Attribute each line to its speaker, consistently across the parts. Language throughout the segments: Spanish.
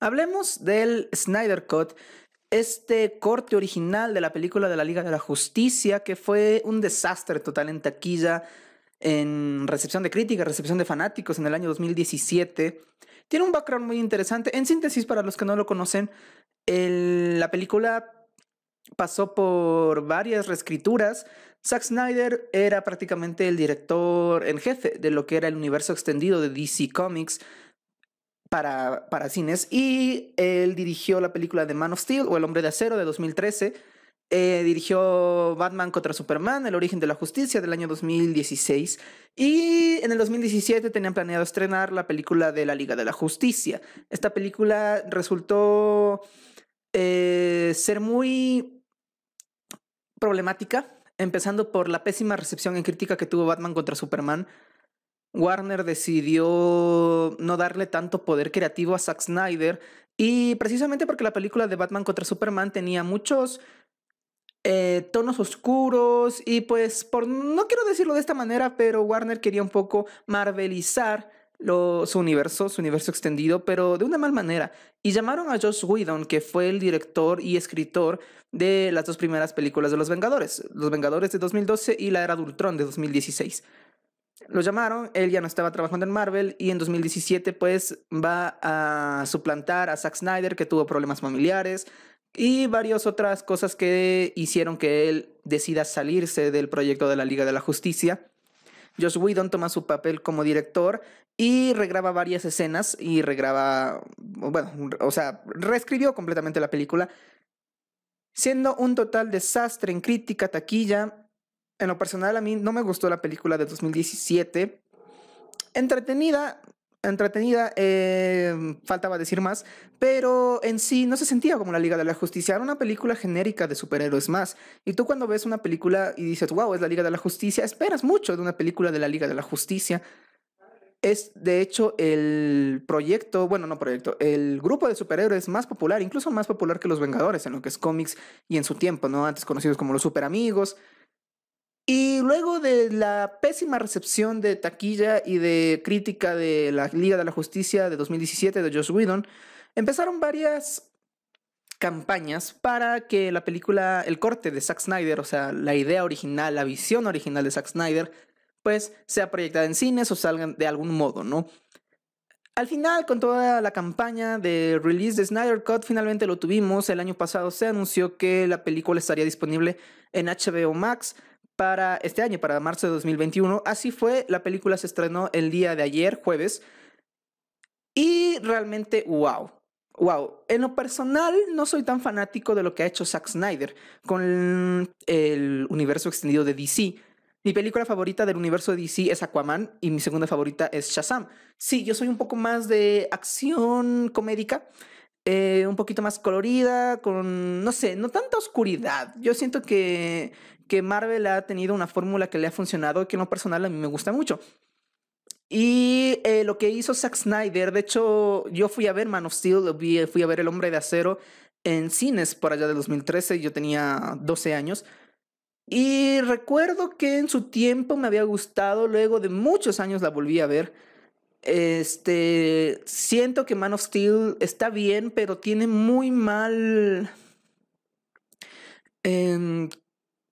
Speaker 1: Hablemos del Snyder Cut, este corte original de la película de la Liga de la Justicia, que fue un desastre total en taquilla, en recepción de crítica, recepción de fanáticos en el año 2017. Tiene un background muy interesante. En síntesis, para los que no lo conocen, la película pasó por varias reescrituras. Zack Snyder era prácticamente el director en jefe de lo que era el universo extendido de DC Comics para, para cines y él dirigió la película de Man of Steel o El Hombre de Acero de 2013. Eh, dirigió Batman contra Superman, El origen de la justicia del año 2016 y en el 2017 tenían planeado estrenar la película de la Liga de la Justicia. Esta película resultó eh, ser muy problemática, empezando por la pésima recepción en crítica que tuvo Batman contra Superman. Warner decidió no darle tanto poder creativo a Zack Snyder y precisamente porque la película de Batman contra Superman tenía muchos eh, tonos oscuros y pues por no quiero decirlo de esta manera, pero Warner quería un poco marvelizar su universo, su universo extendido, pero de una mal manera. Y llamaron a Josh Whedon, que fue el director y escritor de las dos primeras películas de Los Vengadores, Los Vengadores de 2012 y La Era de de 2016. Lo llamaron, él ya no estaba trabajando en Marvel y en 2017 pues va a suplantar a Zack Snyder que tuvo problemas familiares y varias otras cosas que hicieron que él decida salirse del proyecto de la Liga de la Justicia. Josh Whedon toma su papel como director y regraba varias escenas y regraba, bueno, o sea, reescribió completamente la película, siendo un total desastre en crítica, taquilla. En lo personal a mí no me gustó la película de 2017. Entretenida, entretenida, eh, faltaba decir más, pero en sí no se sentía como la Liga de la Justicia, era una película genérica de superhéroes más. Y tú cuando ves una película y dices, wow, es la Liga de la Justicia, esperas mucho de una película de la Liga de la Justicia. Es de hecho el proyecto, bueno, no proyecto, el grupo de superhéroes más popular, incluso más popular que los Vengadores en lo que es cómics y en su tiempo, ¿no? Antes conocidos como los Super Amigos, y luego de la pésima recepción de taquilla y de crítica de la Liga de la Justicia de 2017 de Josh Whedon, empezaron varias campañas para que la película, el corte de Zack Snyder, o sea, la idea original, la visión original de Zack Snyder, pues sea proyectada en cines o salgan de algún modo, ¿no? Al final, con toda la campaña de release de Snyder Cut, finalmente lo tuvimos. El año pasado se anunció que la película estaría disponible en HBO Max para este año, para marzo de 2021. Así fue, la película se estrenó el día de ayer, jueves. Y realmente, wow. Wow, en lo personal no soy tan fanático de lo que ha hecho Zack Snyder con el universo extendido de DC. Mi película favorita del universo de DC es Aquaman y mi segunda favorita es Shazam. Sí, yo soy un poco más de acción comédica, eh, un poquito más colorida, con, no sé, no tanta oscuridad. Yo siento que que Marvel ha tenido una fórmula que le ha funcionado que en lo personal a mí me gusta mucho. Y eh, lo que hizo Zack Snyder, de hecho, yo fui a ver Man of Steel, fui a ver El Hombre de Acero en cines por allá de 2013, yo tenía 12 años. Y recuerdo que en su tiempo me había gustado, luego de muchos años la volví a ver. Este, siento que Man of Steel está bien, pero tiene muy mal eh,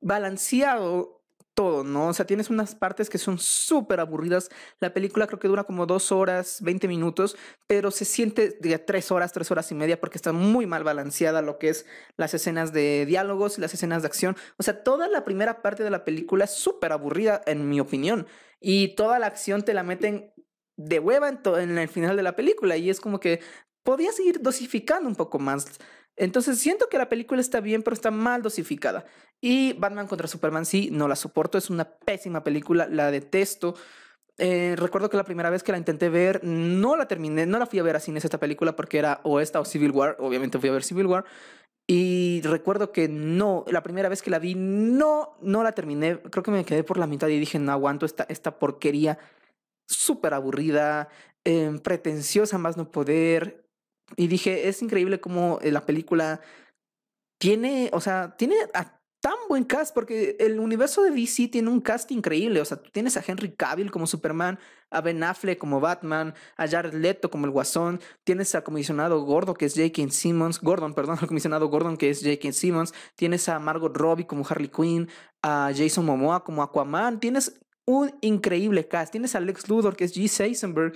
Speaker 1: balanceado todo, ¿no? O sea, tienes unas partes que son súper aburridas. La película creo que dura como dos horas, 20 minutos, pero se siente de tres horas, tres horas y media porque está muy mal balanceada lo que es las escenas de diálogos y las escenas de acción. O sea, toda la primera parte de la película es súper aburrida, en mi opinión. Y toda la acción te la meten de hueva en, en el final de la película. Y es como que podías ir dosificando un poco más entonces siento que la película está bien, pero está mal dosificada. Y Batman contra Superman sí, no la soporto, es una pésima película, la detesto. Eh, recuerdo que la primera vez que la intenté ver, no la terminé, no la fui a ver a cines esta película porque era o esta o Civil War, obviamente fui a ver Civil War. Y recuerdo que no, la primera vez que la vi, no, no la terminé. Creo que me quedé por la mitad y dije, no aguanto esta, esta porquería súper aburrida, eh, pretenciosa más no poder. Y dije, es increíble cómo eh, la película tiene, o sea, tiene tan buen cast porque el universo de DC tiene un cast increíble. O sea, tú tienes a Henry Cavill como Superman, a Ben Affleck como Batman, a Jared Leto como el Guasón, tienes a comisionado Gordo que es J.K. Simmons, Gordon, perdón, al comisionado Gordon que es J.K. Simmons, tienes a Margot Robbie como Harley Quinn, a Jason Momoa como Aquaman, tienes un increíble cast, tienes a Lex Luthor que es G. Seisenberg,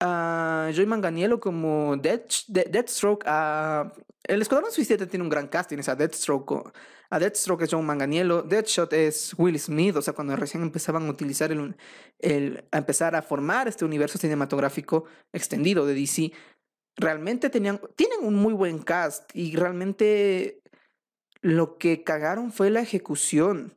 Speaker 1: a Joy Manganiello como Deathstroke, a el Escuadrón Suicida tiene un gran cast, tienes a Deathstroke, a Deathstroke es John Manganiello, Deadshot es Will Smith, o sea, cuando recién empezaban a utilizar el, el a empezar a formar este universo cinematográfico extendido de DC, realmente tenían, tienen un muy buen cast y realmente lo que cagaron fue la ejecución,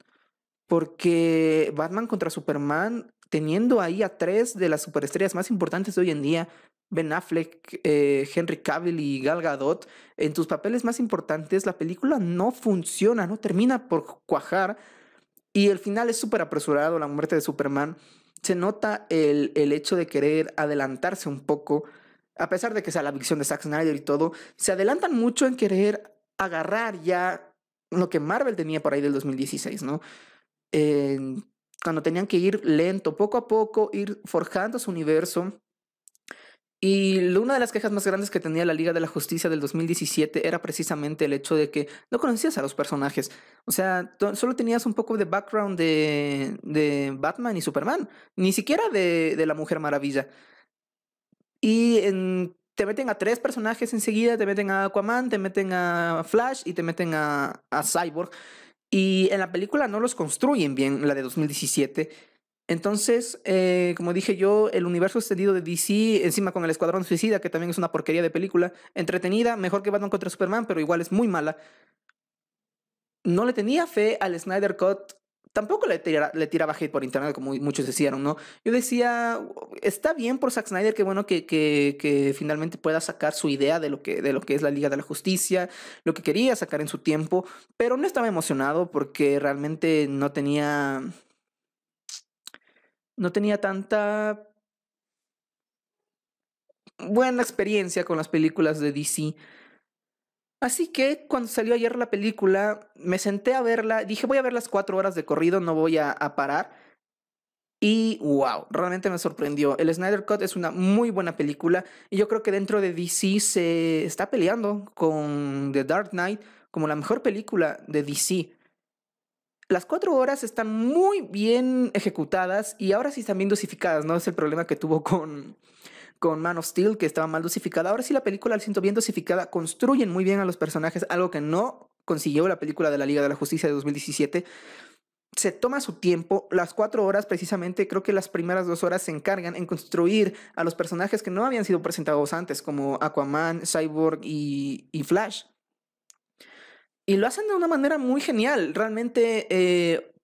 Speaker 1: porque Batman contra Superman, teniendo ahí a tres de las superestrellas más importantes de hoy en día, Ben Affleck, eh, Henry Cavill y Gal Gadot, en tus papeles más importantes, la película no funciona, no termina por cuajar y el final es súper apresurado, la muerte de Superman. Se nota el, el hecho de querer adelantarse un poco, a pesar de que sea la visión de Zack Snyder y todo, se adelantan mucho en querer agarrar ya lo que Marvel tenía por ahí del 2016, ¿no? Cuando tenían que ir lento, poco a poco, ir forjando su universo y una de las quejas más grandes que tenía la Liga de la Justicia del 2017 era precisamente el hecho de que no conocías a los personajes. O sea, solo tenías un poco de background de, Batman y Superman, ni siquiera de, la Mujer Maravilla. Y te meten a tres personajes enseguida, te meten a Aquaman, te meten a Flash y te meten a Cyborg. Y en la película no los construyen bien, la de 2017. Entonces, eh, como dije yo, el universo extendido de DC, encima con el Escuadrón Suicida, que también es una porquería de película, entretenida, mejor que Batman contra Superman, pero igual es muy mala. No le tenía fe al Snyder Cut. Tampoco le, le tiraba hate por internet, como muchos decían, ¿no? Yo decía, está bien por Zack Snyder, que bueno que, que, que finalmente pueda sacar su idea de lo, que, de lo que es la Liga de la Justicia, lo que quería sacar en su tiempo, pero no estaba emocionado porque realmente no tenía no tenía tanta buena experiencia con las películas de DC. Así que cuando salió ayer la película, me senté a verla, dije voy a ver las cuatro horas de corrido, no voy a, parar. Y wow, realmente me sorprendió. El Snyder Cut es una muy buena película y yo creo que dentro de DC se está peleando con The Dark Knight como la mejor película de DC las cuatro horas están muy bien ejecutadas y ahora sí están bien dosificadas, ¿no? Es el problema que tuvo con, con Man of Steel, que estaba mal dosificada. Ahora sí la película la siento bien dosificada, construyen muy bien a los personajes, algo que no consiguió la película de la Liga de la Justicia de 2017. Se toma su tiempo, las cuatro horas precisamente, creo que las primeras dos horas se encargan en construir a los personajes que no habían sido presentados antes, como Aquaman, Cyborg y, Flash. Y lo hacen de una manera muy genial. Realmente, eh,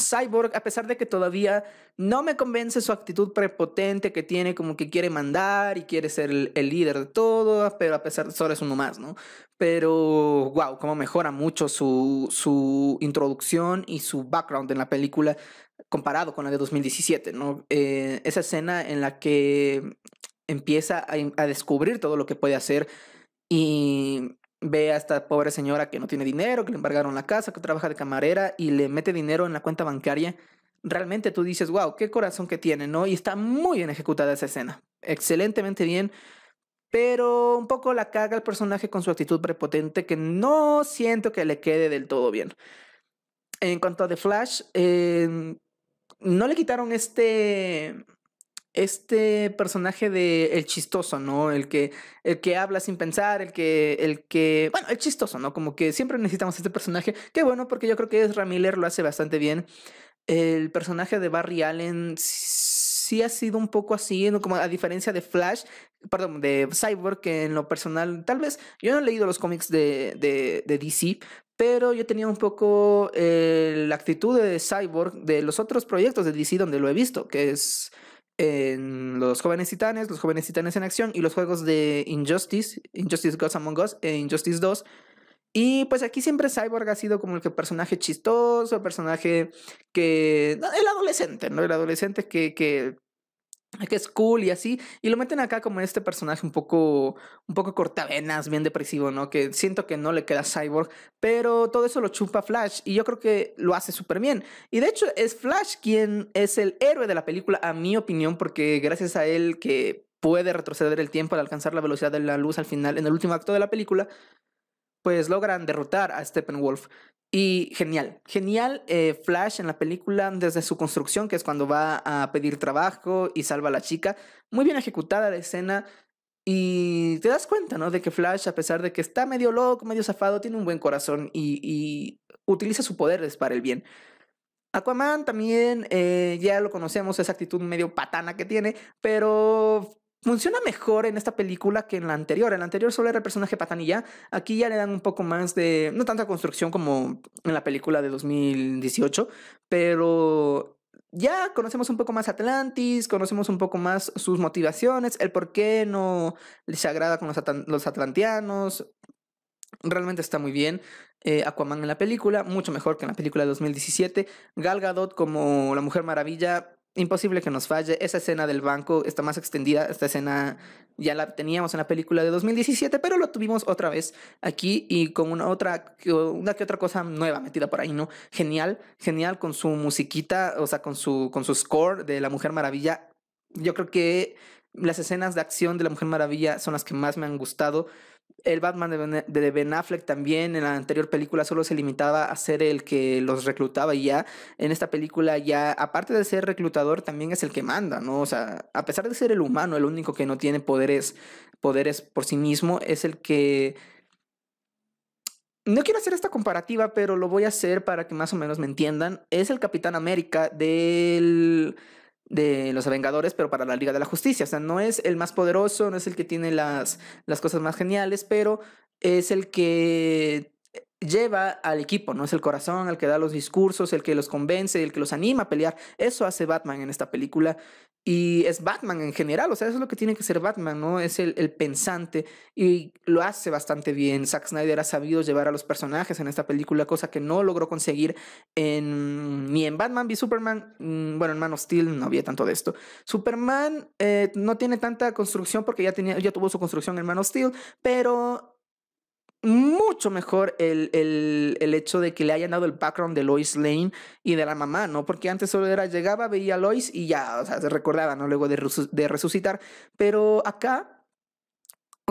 Speaker 1: Cyborg, a pesar de que todavía no me convence su actitud prepotente que tiene, como que quiere mandar y quiere ser el, líder de todo, pero a pesar de solo es uno más, ¿no? Pero, wow, cómo mejora mucho su, su introducción y su background en la película comparado con la de 2017, ¿no? Eh, esa escena en la que empieza a, a descubrir todo lo que puede hacer y ve a esta pobre señora que no tiene dinero, que le embargaron la casa, que trabaja de camarera y le mete dinero en la cuenta bancaria, realmente tú dices, wow, qué corazón que tiene, ¿no? Y está muy bien ejecutada esa escena, excelentemente bien, pero un poco la caga el personaje con su actitud prepotente que no siento que le quede del todo bien. En cuanto a The Flash, eh, no le quitaron este este personaje de el chistoso, ¿no? El que, el que habla sin pensar, el que, el que, bueno, el chistoso, ¿no? Como que siempre necesitamos este personaje. Qué bueno, porque yo creo que Ezra Miller lo hace bastante bien. El personaje de Barry Allen sí ha sido un poco así, ¿no? como a diferencia de Flash, perdón, de Cyborg, que en lo personal, tal vez, yo no he leído los cómics de, de, de DC, pero yo tenía un poco eh, la actitud de Cyborg de los otros proyectos de DC donde lo he visto, que es en Los Jóvenes Titanes, Los Jóvenes Titanes en Acción y los juegos de Injustice, Injustice Gods Among Us e Injustice 2. Y pues aquí siempre Cyborg ha sido como el que personaje chistoso, el personaje que... El adolescente, ¿no? El adolescente que, que que es cool y así, y lo meten acá como este personaje un poco, un poco cortavenas, bien depresivo, ¿no? Que siento que no le queda Cyborg, pero todo eso lo chupa Flash y yo creo que lo hace súper bien. Y de hecho es Flash quien es el héroe de la película, a mi opinión, porque gracias a él que puede retroceder el tiempo al alcanzar la velocidad de la luz al final, en el último acto de la película, pues logran derrotar a Steppenwolf. Y genial, genial eh, Flash en la película desde su construcción, que es cuando va a pedir trabajo y salva a la chica. Muy bien ejecutada la escena. Y te das cuenta, ¿no? De que Flash, a pesar de que está medio loco, medio zafado, tiene un buen corazón y, utiliza su poderes para el bien. Aquaman también, eh, ya lo conocemos, esa actitud medio patana que tiene, pero funciona mejor en esta película que en la anterior. En la anterior solo era el personaje patanilla. Aquí ya le dan un poco más de, no tanta construcción como en la película de 2018, pero ya conocemos un poco más Atlantis, conocemos un poco más sus motivaciones, el por qué no les agrada con los, atlantianos. Realmente está muy bien. Eh, Aquaman en la película, mucho mejor que en la película de 2017. Gal Gadot como la Mujer Maravilla, imposible que nos falle. Esa escena del banco está más extendida. Esta escena ya la teníamos en la película de 2017, pero lo tuvimos otra vez aquí y con una otra, una que otra cosa nueva metida por ahí, ¿no? Genial, genial con su musiquita, o sea, con su, con su score de La Mujer Maravilla. Yo creo que las escenas de acción de La Mujer Maravilla son las que más me han gustado. El Batman de ben, Affleck también en la anterior película solo se limitaba a ser el que los reclutaba y ya en esta película ya, aparte de ser reclutador, también es el que manda, ¿no? O sea, a pesar de ser el humano, el único que no tiene poderes, poderes por sí mismo, es el que... No quiero hacer esta comparativa, pero lo voy a hacer para que más o menos me entiendan. Es el Capitán América del de los Vengadores, pero para la Liga de la Justicia. O sea, no es el más poderoso, no es el que tiene las, las cosas más geniales, pero es el que lleva al equipo, ¿no? Es el corazón, el que da los discursos, el que los convence, el que los anima a pelear. Eso hace Batman en esta película. Y es Batman en general, o sea, eso es lo que tiene que ser Batman, ¿no? Es el, el, pensante y lo hace bastante bien. Zack Snyder ha sabido llevar a los personajes en esta película, cosa que no logró conseguir en, ni en Batman v Superman. Mm, bueno, en Man of Steel no había tanto de esto. Superman eh, no tiene tanta construcción porque ya, tenía, ya tuvo su construcción en Man of Steel, pero mucho mejor el, el, el, hecho de que le hayan dado el background de Lois Lane y de la mamá, ¿no? Porque antes solo era, llegaba, veía a Lois y ya, o sea, se recordaba, ¿no? Luego de, de resucitar. Pero acá,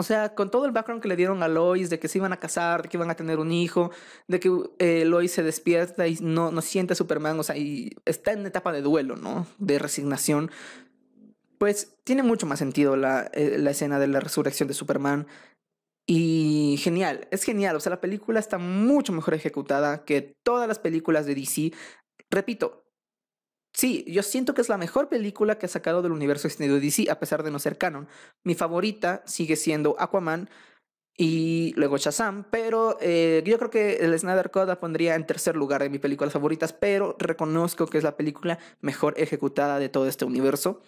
Speaker 1: o sea, con todo el background que le dieron a Lois, de que se iban a casar, de que iban a tener un hijo, de que eh, Lois se despierta y no, no siente Superman, o sea, y está en etapa de duelo, ¿no? De resignación. Pues tiene mucho más sentido la, eh, la escena de la resurrección de Superman. Y genial, es genial. O sea, la película está mucho mejor ejecutada que todas las películas de DC. Repito, sí, yo siento que es la mejor película que ha sacado del universo extendido de DC, a pesar de no ser canon. Mi favorita sigue siendo Aquaman y luego Shazam, pero eh, yo creo que el Snyder Code la pondría en tercer lugar de mis películas favoritas, pero reconozco que es la película mejor ejecutada de todo este universo.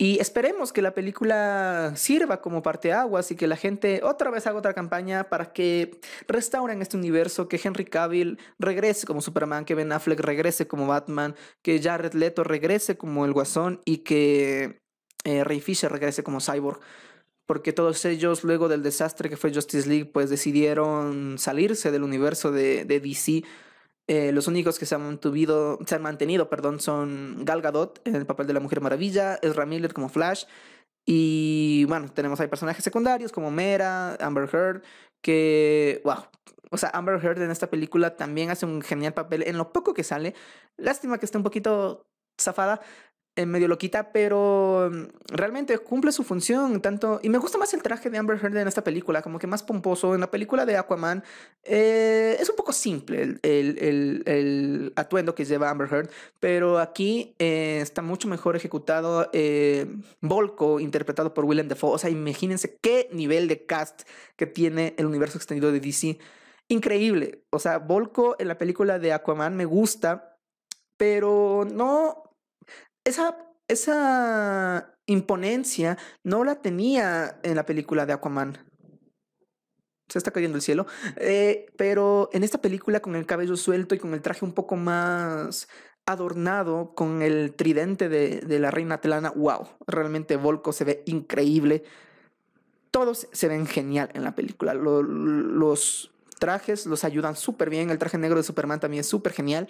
Speaker 1: Y esperemos que la película sirva como parteaguas y que la gente otra vez haga otra campaña para que restauren este universo, que Henry Cavill regrese como Superman, que Ben Affleck regrese como Batman, que Jared Leto regrese como el Guasón y que eh, Ray Fisher regrese como Cyborg. Porque todos ellos, luego del desastre que fue Justice League, pues decidieron salirse del universo de, de DC eh, los únicos que se han, mantuvido, se han mantenido perdón, son Gal Gadot en el papel de la Mujer Maravilla, Ezra Miller como Flash, y bueno, tenemos ahí personajes secundarios como Mera, Amber Heard, que, wow, o sea, Amber Heard en esta película también hace un genial papel en lo poco que sale. Lástima que esté un poquito zafada, medio loquita, pero mm, realmente cumple su función tanto... Y me gusta más el traje de Amber Heard en esta película, como que más pomposo. En la película de Aquaman eh, es un poco simple el, atuendo que lleva Amber Heard, pero aquí eh, está mucho mejor ejecutado. Eh, Volko, interpretado por Willem Dafoe. O sea, imagínense qué nivel de cast que tiene el universo extendido de DC. Increíble. O sea, Volko en la película de Aquaman me gusta, pero no esa, esa imponencia no la tenía en la película de Aquaman. Se está cayendo el cielo. Eh, pero en esta película, con el cabello suelto y con el traje un poco más adornado con el tridente de, la reina Atlana. ¡Wow! Realmente Volko se ve increíble. Todos se ven genial en la película. los trajes los ayudan súper bien. El traje negro de Superman también es súper genial.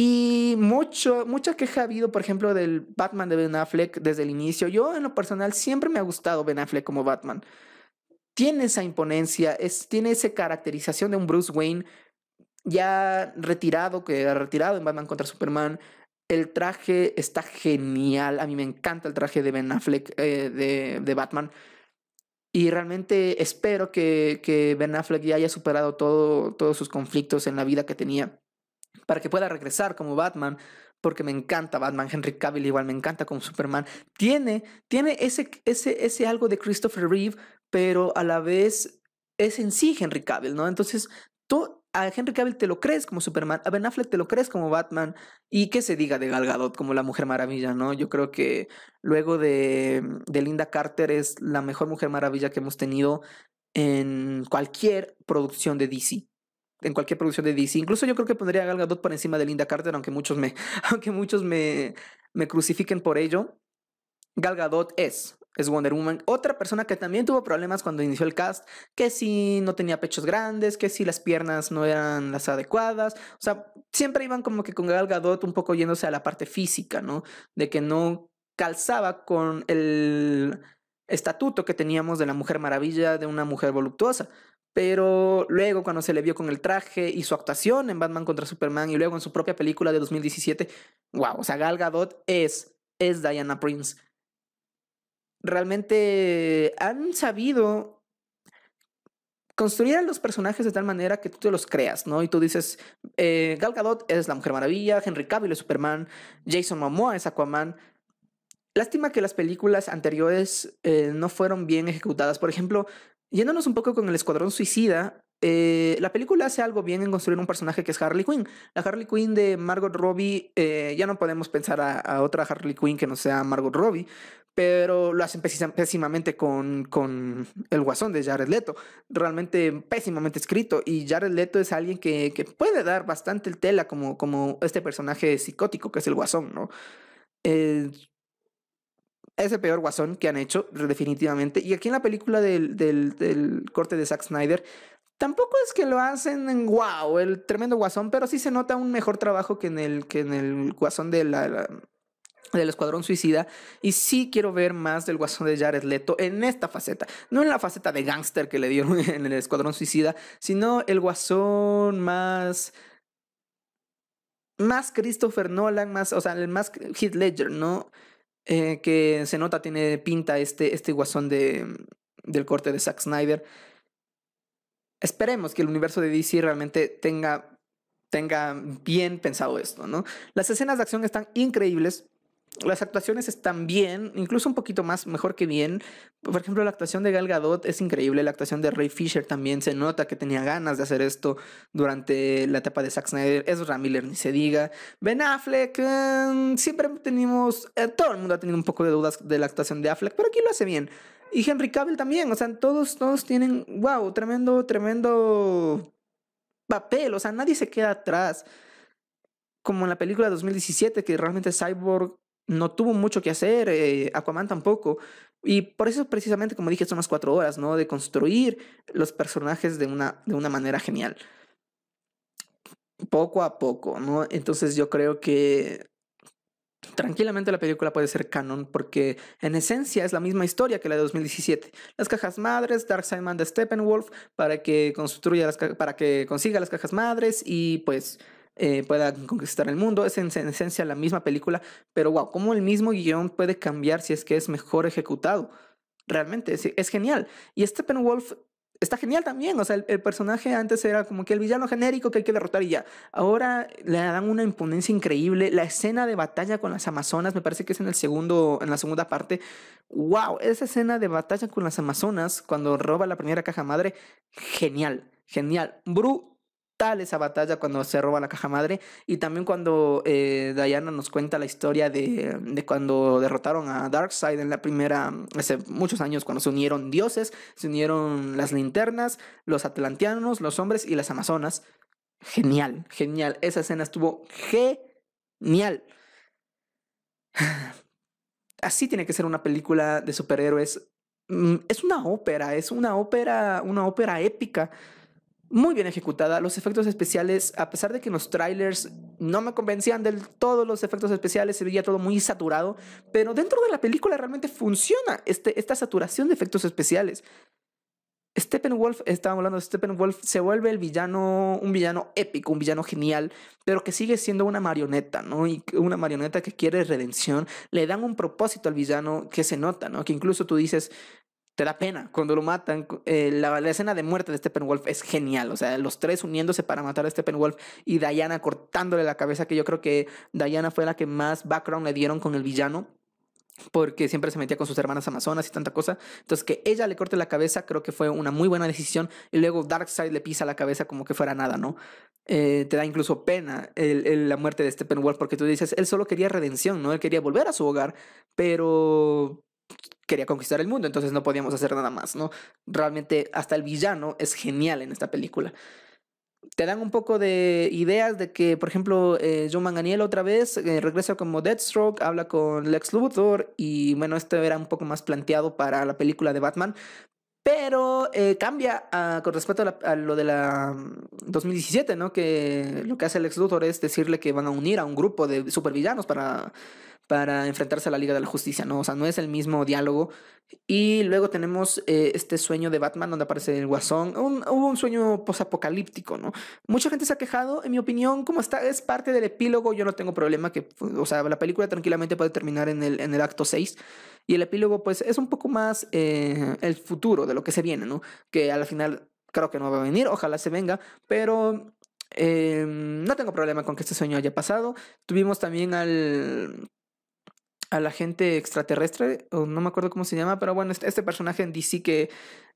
Speaker 1: Y mucho, mucha queja ha habido, por ejemplo, del Batman de Ben Affleck desde el inicio. Yo, en lo personal, siempre me ha gustado Ben Affleck como Batman. Tiene esa imponencia, es, tiene esa caracterización de un Bruce Wayne ya retirado, que ha retirado en Batman contra Superman. El traje está genial. A mí me encanta el traje de Ben Affleck eh, de, de, Batman. Y realmente espero que, que, Ben Affleck ya haya superado todo, todos sus conflictos en la vida que tenía para que pueda regresar como Batman. Porque me encanta Batman, Henry Cavill igual me encanta como Superman. Tiene, tiene ese, ese, ese algo de Christopher Reeve, pero a la vez es en sí Henry Cavill, ¿no? Entonces, tú, a Henry Cavill te lo crees como Superman, a Ben Affleck te lo crees como Batman, y que se diga de Gal Gadot como la Mujer Maravilla, ¿no? Yo creo que luego de, de Linda Carter es la mejor Mujer Maravilla que hemos tenido en cualquier producción de DC. En cualquier producción de DC. Incluso yo creo que pondría a Gal Gadot por encima de Linda Carter, aunque muchos me, aunque muchos me, me crucifiquen por ello. Gal Gadot es es Wonder Woman. Otra persona que también tuvo problemas cuando inició el cast, que si no tenía pechos grandes, que si las piernas no eran las adecuadas. O sea, siempre iban como que con Gal Gadot un poco yéndose a la parte física, ¿no? De que no calzaba con el estatuto que teníamos de la Mujer Maravilla, de una mujer voluptuosa. Pero luego cuando se le vio con el traje y su actuación en Batman contra Superman y luego en su propia película de 2017, wow, o sea, Gal Gadot es, es Diana Prince realmente han sabido construir a los personajes de tal manera que tú te los creas, ¿no? Y tú dices, eh, Gal Gadot es la Mujer Maravilla, Henry Cavill es Superman, Jason Momoa es Aquaman. Lástima que las películas anteriores eh, no fueron bien ejecutadas. Por ejemplo, yéndonos un poco con el Escuadrón Suicida, eh, la película hace algo bien en construir un personaje que es Harley Quinn. La Harley Quinn de Margot Robbie, eh, ya no podemos pensar a, otra Harley Quinn que no sea Margot Robbie, pero lo hacen pésimamente con, con el guasón de Jared Leto. Realmente pésimamente escrito. Y Jared Leto es alguien que, que puede dar bastante el tela como, como este personaje psicótico que es el guasón, ¿no? Eh, es el peor guasón que han hecho, definitivamente. Y aquí en la película del, del, corte de Zack Snyder, Tampoco es que lo hacen en wow, el tremendo guasón, pero sí se nota un mejor trabajo que en el, que en el guasón de la, del Escuadrón Suicida. Y sí quiero ver más del guasón de Jared Leto en esta faceta. No en la faceta de gángster que le dieron en el Escuadrón Suicida, sino el guasón más. Más Christopher Nolan, más, o sea, el más Heath Ledger, ¿no? Eh, que se nota, tiene pinta este, este guasón de, del corte de Zack Snyder esperemos que el universo de DC realmente tenga, tenga bien pensado esto, ¿no? Las escenas de acción están increíbles. Las actuaciones están bien, incluso un poquito más, mejor que bien. Por ejemplo, la actuación de Gal Gadot es increíble. La actuación de Ray Fisher también se nota que tenía ganas de hacer esto durante la etapa de Zack Snyder. Ezra Miller, ni se diga. Ben Affleck, eh, siempre tenemos, eh, todo el mundo ha tenido un poco de dudas de la actuación de Affleck, pero aquí lo hace bien. Y Henry Cavill también, o sea, todos, todos tienen, wow, tremendo, tremendo papel, o sea, nadie se queda atrás. Como en la película de 2017, que realmente Cyborg no tuvo mucho que hacer, eh, Aquaman tampoco. Y por eso precisamente, como dije, son las cuatro horas, ¿no? De construir los personajes de una, de una manera genial. Poco a poco, ¿no? Entonces yo creo que Tranquilamente la película puede ser canon porque en esencia es la misma historia que la de 2017. Las cajas madres, Darkseid manda Steppenwolf para que construya las para que consiga las cajas madres y pues eh, pueda conquistar el mundo. Es en, esencia la misma película, pero wow, cómo el mismo guion puede cambiar si es que es mejor ejecutado. Realmente es, genial. Y Steppenwolf está genial también. O sea, el, personaje antes era como que el villano genérico que hay que derrotar y ya. Ahora le dan una imponencia increíble. La escena de batalla con las Amazonas, me parece que es en el segundo, en la segunda parte. ¡Wow! Esa escena de batalla con las Amazonas, cuando roba la primera caja madre, genial, genial. Bru esa batalla cuando se roba la caja madre y también cuando eh, Diana nos cuenta la historia de, de, cuando derrotaron a Darkseid en la primera, hace muchos años, cuando se unieron dioses, se unieron las linternas, los atlanteanos, los hombres y las amazonas. Genial, genial. Esa escena estuvo genial genial. Así tiene que ser una película de superhéroes. Mm, es una ópera, es una ópera, una ópera épica muy bien ejecutada. Los efectos especiales, a pesar de que en los trailers no me convencían del todo los efectos especiales, se veía todo muy saturado, pero dentro de la película realmente funciona este, esta saturación de efectos especiales. Steppenwolf, estábamos hablando de Steppenwolf, se vuelve el villano, un villano épico, un villano genial, pero que sigue siendo una marioneta, ¿no? Y una marioneta que quiere redención. Le dan un propósito al villano que se nota, ¿no? Que incluso tú dices, te da pena cuando lo matan. Eh, la, escena de muerte de Steppenwolf es genial. O sea, los tres uniéndose para matar a Steppenwolf y Diana cortándole la cabeza, que yo creo que Diana fue la que más background le dieron con el villano. Porque siempre se metía con sus hermanas amazonas y tanta cosa. Entonces, que ella le corte la cabeza, creo que fue una muy buena decisión. Y luego Darkseid le pisa la cabeza como que fuera nada, ¿no? Eh, te da incluso pena la muerte de Steppenwolf, porque tú dices, él solo quería redención, ¿no? Él quería volver a su hogar, pero quería conquistar el mundo, entonces no podíamos hacer nada más, ¿no? Realmente hasta el villano es genial en esta película. Te dan un poco de ideas de que, por ejemplo, eh, Manganiel otra vez eh, regresa como Deathstroke, habla con Lex Luthor y bueno, esto era un poco más planteado para la película de Batman, pero eh, cambia ah, con respecto a, lo de la 2017, mm, ¿no? Que lo que hace Lex Luthor es decirle que van a unir a un grupo de supervillanos para para enfrentarse a la Liga de la Justicia, ¿no? O sea, no es el mismo diálogo. Y luego tenemos eh, este sueño de Batman donde aparece el guasón. hubo un sueño posapocalíptico, ¿no? Mucha gente se ha quejado, en mi opinión, como está, es parte del epílogo, yo no tengo problema que, o sea, la película tranquilamente puede terminar en el, en el acto 6. Y el epílogo, pues, es un poco más eh, el futuro de lo que se viene, ¿no? Que al final creo que no va a venir, ojalá se venga, pero eh, no tengo problema con que este sueño haya pasado. Tuvimos también al a la gente extraterrestre, o no me acuerdo cómo se llama, pero bueno, este, este personaje en DC que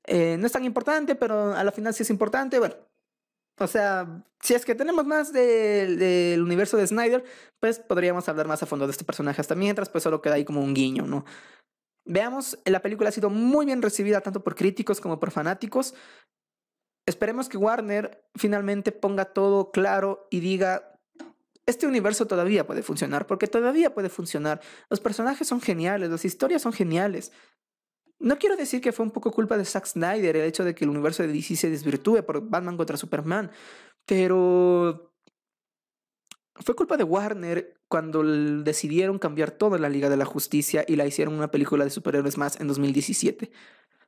Speaker 1: eh, no es tan importante, pero a la final sí es importante, bueno. O sea, si es que tenemos más del universo de Snyder, pues podríamos hablar más a fondo de este personaje hasta mientras, pues solo queda ahí como un guiño, ¿no? Veamos, la película ha sido muy bien recibida tanto por críticos como por fanáticos. Esperemos que Warner finalmente ponga todo claro y diga este universo todavía puede funcionar, porque todavía puede funcionar. Los personajes son geniales, las historias son geniales. No quiero decir que fue un poco culpa de Zack Snyder el hecho de que el universo de DC se desvirtúe por Batman contra Superman, pero fue culpa de Warner cuando decidieron cambiar toda la Liga de la Justicia y la hicieron una película de superhéroes más en 2017.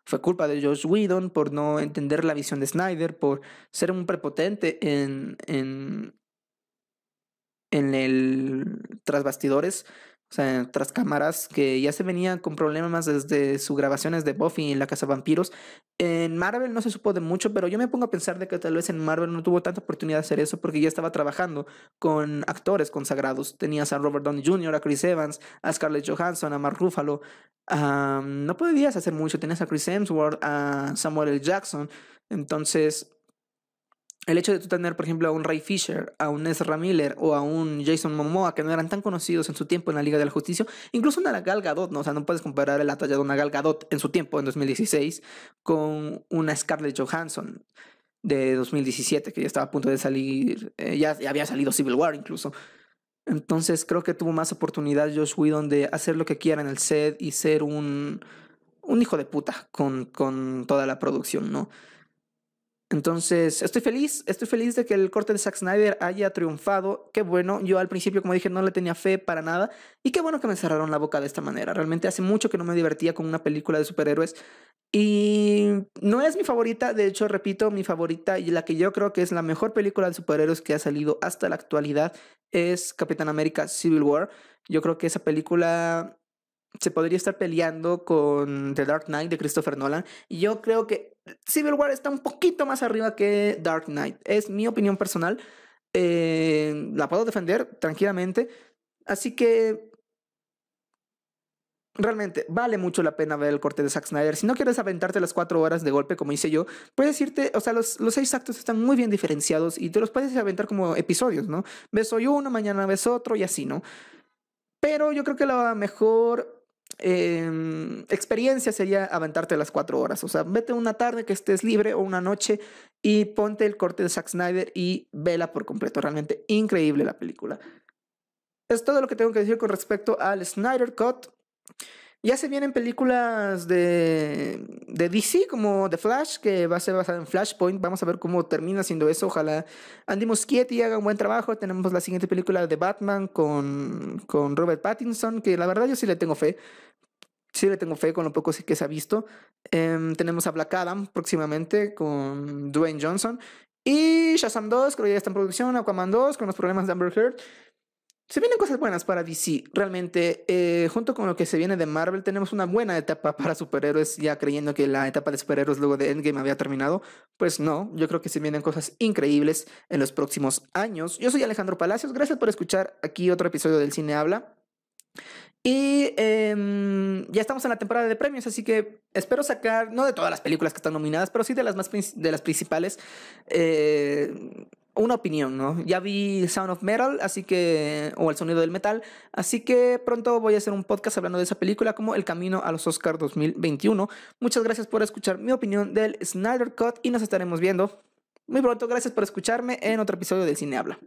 Speaker 1: Fue culpa de Josh Whedon por no entender la visión de Snyder, por ser un prepotente en, en, en el tras bastidores, o sea, tras cámaras, que ya se venían con problemas desde sus grabaciones de Buffy en la Casa Vampiros. En Marvel no se supo de mucho, pero yo me pongo a pensar de que tal vez en Marvel no tuvo tanta oportunidad de hacer eso porque ya estaba trabajando con actores consagrados. Tenías a Robert Downey Jr., a Chris Evans, a Scarlett Johansson, a Mark Ruffalo. no podías hacer mucho. Tenías a Chris Hemsworth, a Samuel L. Jackson. Entonces, el hecho de tú tener, por ejemplo, a un Ray Fisher, a un Ezra Miller o a un Jason Momoa, que no eran tan conocidos en su tiempo en la Liga de la Justicia, incluso una Gal Gadot, ¿no? O sea, no puedes comparar la talla de una Gal Gadot en su tiempo, en 2016, con una Scarlett Johansson de 2017, que ya estaba a punto de salir, eh, ya, había salido Civil War incluso. Entonces creo que tuvo más oportunidad Josh Whedon de hacer lo que quiera en el set y ser un, un hijo de puta con, con toda la producción, ¿no? Entonces, estoy feliz, estoy feliz de que el corte de Zack Snyder haya triunfado. Qué bueno, yo al principio, como dije, no le tenía fe para nada. Y qué bueno que me cerraron la boca de esta manera. Realmente hace mucho que no me divertía con una película de superhéroes. Y no es mi favorita, de hecho, repito, mi favorita y la que yo creo que es la mejor película de superhéroes que ha salido hasta la actualidad es Capitán América Civil War. Yo creo que esa película se podría estar peleando con The Dark Knight de Christopher Nolan. Y yo creo que Civil War está un poquito más arriba que Dark Knight. Es mi opinión personal. Eh, la puedo defender tranquilamente. Así que realmente vale mucho la pena ver el corte de Zack Snyder. Si no quieres aventarte las cuatro horas de golpe, como hice yo, puedes irte, o sea, los, los seis actos están muy bien diferenciados y te los puedes aventar como episodios, ¿no? Ves hoy uno, mañana ves otro y así, ¿no? Pero yo creo que la mejor Em, experiencia sería aventarte las cuatro horas. O sea, vete una tarde que estés libre o una noche y ponte el corte de Zack Snyder y vela por completo. Realmente increíble la película. es todo lo que tengo que decir con respecto al Snyder Cut. Ya se vienen películas de, de DC como The Flash, que va a ser basada en Flashpoint. Vamos a ver cómo termina siendo eso. Ojalá Andy Muschietti haga un buen trabajo. Tenemos la siguiente película de Batman con, con Robert Pattinson, que la verdad yo sí le tengo fe. Sí le tengo fe con lo poco que se ha visto. Em, tenemos a Black Adam próximamente con Dwayne Johnson. Y Shazam 2, creo que ya está en producción. Aquaman 2 con los problemas de Amber Heard. Se vienen cosas buenas para DC, realmente. Eh, junto con lo que se viene de Marvel, tenemos una buena etapa para superhéroes, ya creyendo que la etapa de superhéroes luego de Endgame había terminado. Pues no, yo creo que se vienen cosas increíbles en los próximos años. Yo soy Alejandro Palacios, gracias por escuchar aquí otro episodio del Cine Habla. Y em, ya estamos en la temporada de premios, así que espero sacar, no de todas las películas que están nominadas, pero sí de las más de las principales. Eh, una opinión, ¿no? Ya vi Sound of Metal, así que, o El Sonido del Metal, así que pronto voy a hacer un podcast hablando de esa película como El Camino a los Oscars 2021. Muchas gracias por escuchar mi opinión del Snyder Cut y nos estaremos viendo muy pronto. Gracias por escucharme en otro episodio del Cine Habla.